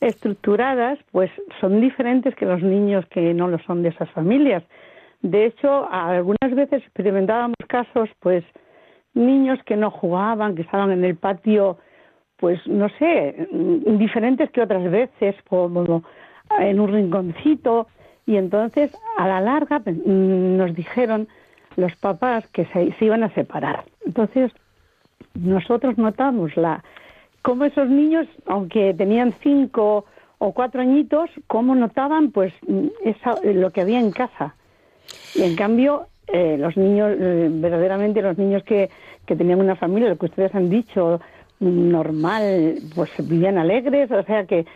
estructuradas, pues son diferentes que los niños que no lo son de esas familias. De hecho, algunas veces experimentábamos casos, pues, niños que no jugaban, que estaban en el patio, pues, no sé, mm, diferentes que otras veces, como en un rinconcito, y entonces, a la larga, mm, nos dijeron los papás que se, iban a separar. Entonces, nosotros notamos la cómo esos niños, aunque tenían cinco o cuatro añitos, cómo notaban pues mm, esa, lo que había en casa. Y en cambio, eh, los niños, eh, verdaderamente los niños que, que tenían una familia, lo que ustedes han dicho, normal, pues vivían alegres, o sea que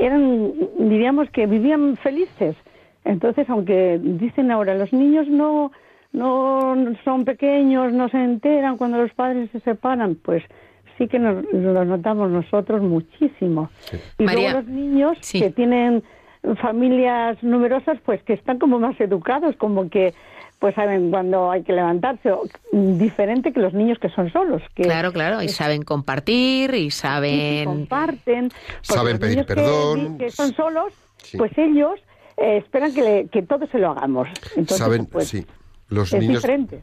eran, diríamos que vivían felices. Entonces, aunque dicen ahora, los niños no, no son pequeños, no se enteran cuando los padres se separan, pues sí que nos, lo notamos nosotros muchísimo. Y María, luego los niños sí. que tienen familias numerosas, pues que están como más educados, como que pues saben cuando hay que levantarse, o- diferente que los niños que son solos. Que Claro, claro, y saben compartir y saben... comparten. Saben pedir niños que- perdón. Que, son solos, Sí. pues ellos eh, esperan que, le- que todos se lo hagamos. Entonces, Saben, pues, sí. Los es niños, diferente.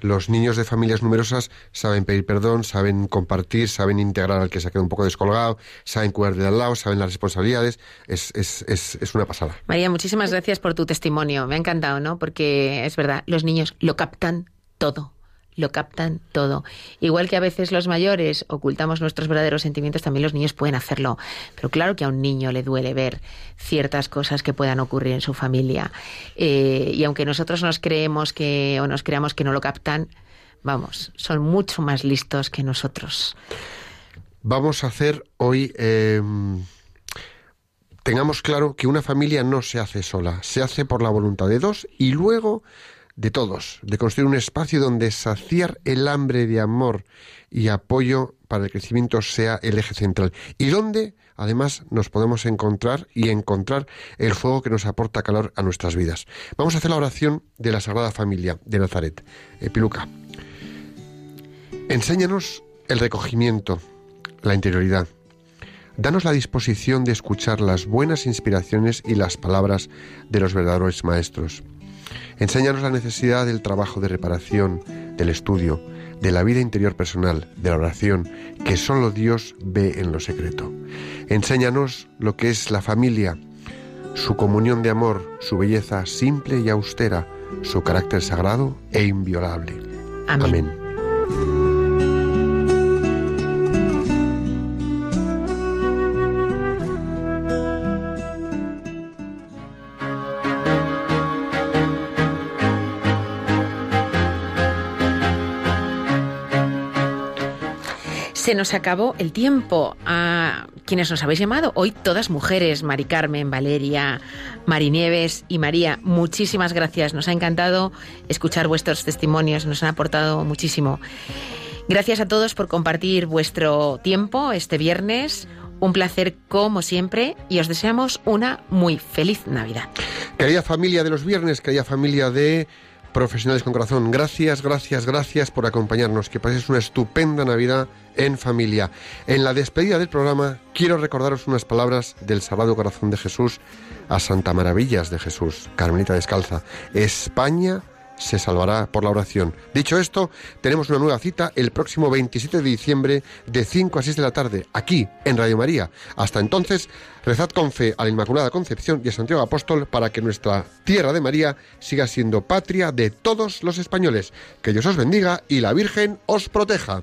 los niños de familias numerosas saben pedir perdón, saben compartir, saben integrar al que se ha quedado un poco descolgado, saben cuidar de al lado, saben las responsabilidades. Es, es, es, es una pasada. María, muchísimas gracias por tu testimonio. Me ha encantado, ¿no? Porque es verdad, los niños lo captan todo. Lo captan todo. Igual que a veces los mayores ocultamos nuestros verdaderos sentimientos, también los niños pueden hacerlo. Pero claro que a un niño le duele ver ciertas cosas que puedan ocurrir en su familia. Eh, y aunque nosotros nos creemos que, o nos creamos que no lo captan, vamos, son mucho más listos que nosotros. Vamos a hacer hoy. eh, tengamos claro que una familia no se hace sola, se hace por la voluntad de dos y luego de todos, de construir un espacio donde saciar el hambre de amor y apoyo para el crecimiento sea el eje central y donde además nos podemos encontrar y encontrar el fuego que nos aporta calor a nuestras vidas. Vamos a hacer la oración de la Sagrada Familia de Nazaret. Eh, Piluca, enséñanos el recogimiento, la interioridad. Danos la disposición de escuchar las buenas inspiraciones y las palabras de los verdaderos maestros. Enséñanos la necesidad del trabajo de reparación, del estudio, de la vida interior personal, de la oración, que solo Dios ve en lo secreto. Enséñanos lo que es la familia, su comunión de amor, su belleza simple y austera, su carácter sagrado e inviolable. Amén. Amén. Se nos acabó el tiempo. A quienes nos habéis llamado, hoy todas mujeres, Mari Carmen, Valeria, Marinieves y María, muchísimas gracias. Nos ha encantado escuchar vuestros testimonios, nos han aportado muchísimo. Gracias a todos por compartir vuestro tiempo este viernes. Un placer como siempre y os deseamos una muy feliz Navidad. Querida familia de los viernes, querida familia de Profesionales con Corazón, gracias, gracias, gracias por acompañarnos. Que paséis una estupenda Navidad en familia. En la despedida del programa quiero recordaros unas palabras del Sagrado Corazón de Jesús a Santa Maravillas de Jesús, Carmelita Descalza. España se salvará por la oración. Dicho esto, tenemos una nueva cita el próximo 27 de diciembre de 5 a 6 de la tarde, aquí en Radio María. Hasta entonces, rezad con fe a la Inmaculada Concepción y a Santiago Apóstol para que nuestra tierra de María siga siendo patria de todos los españoles. Que Dios os bendiga y la Virgen os proteja.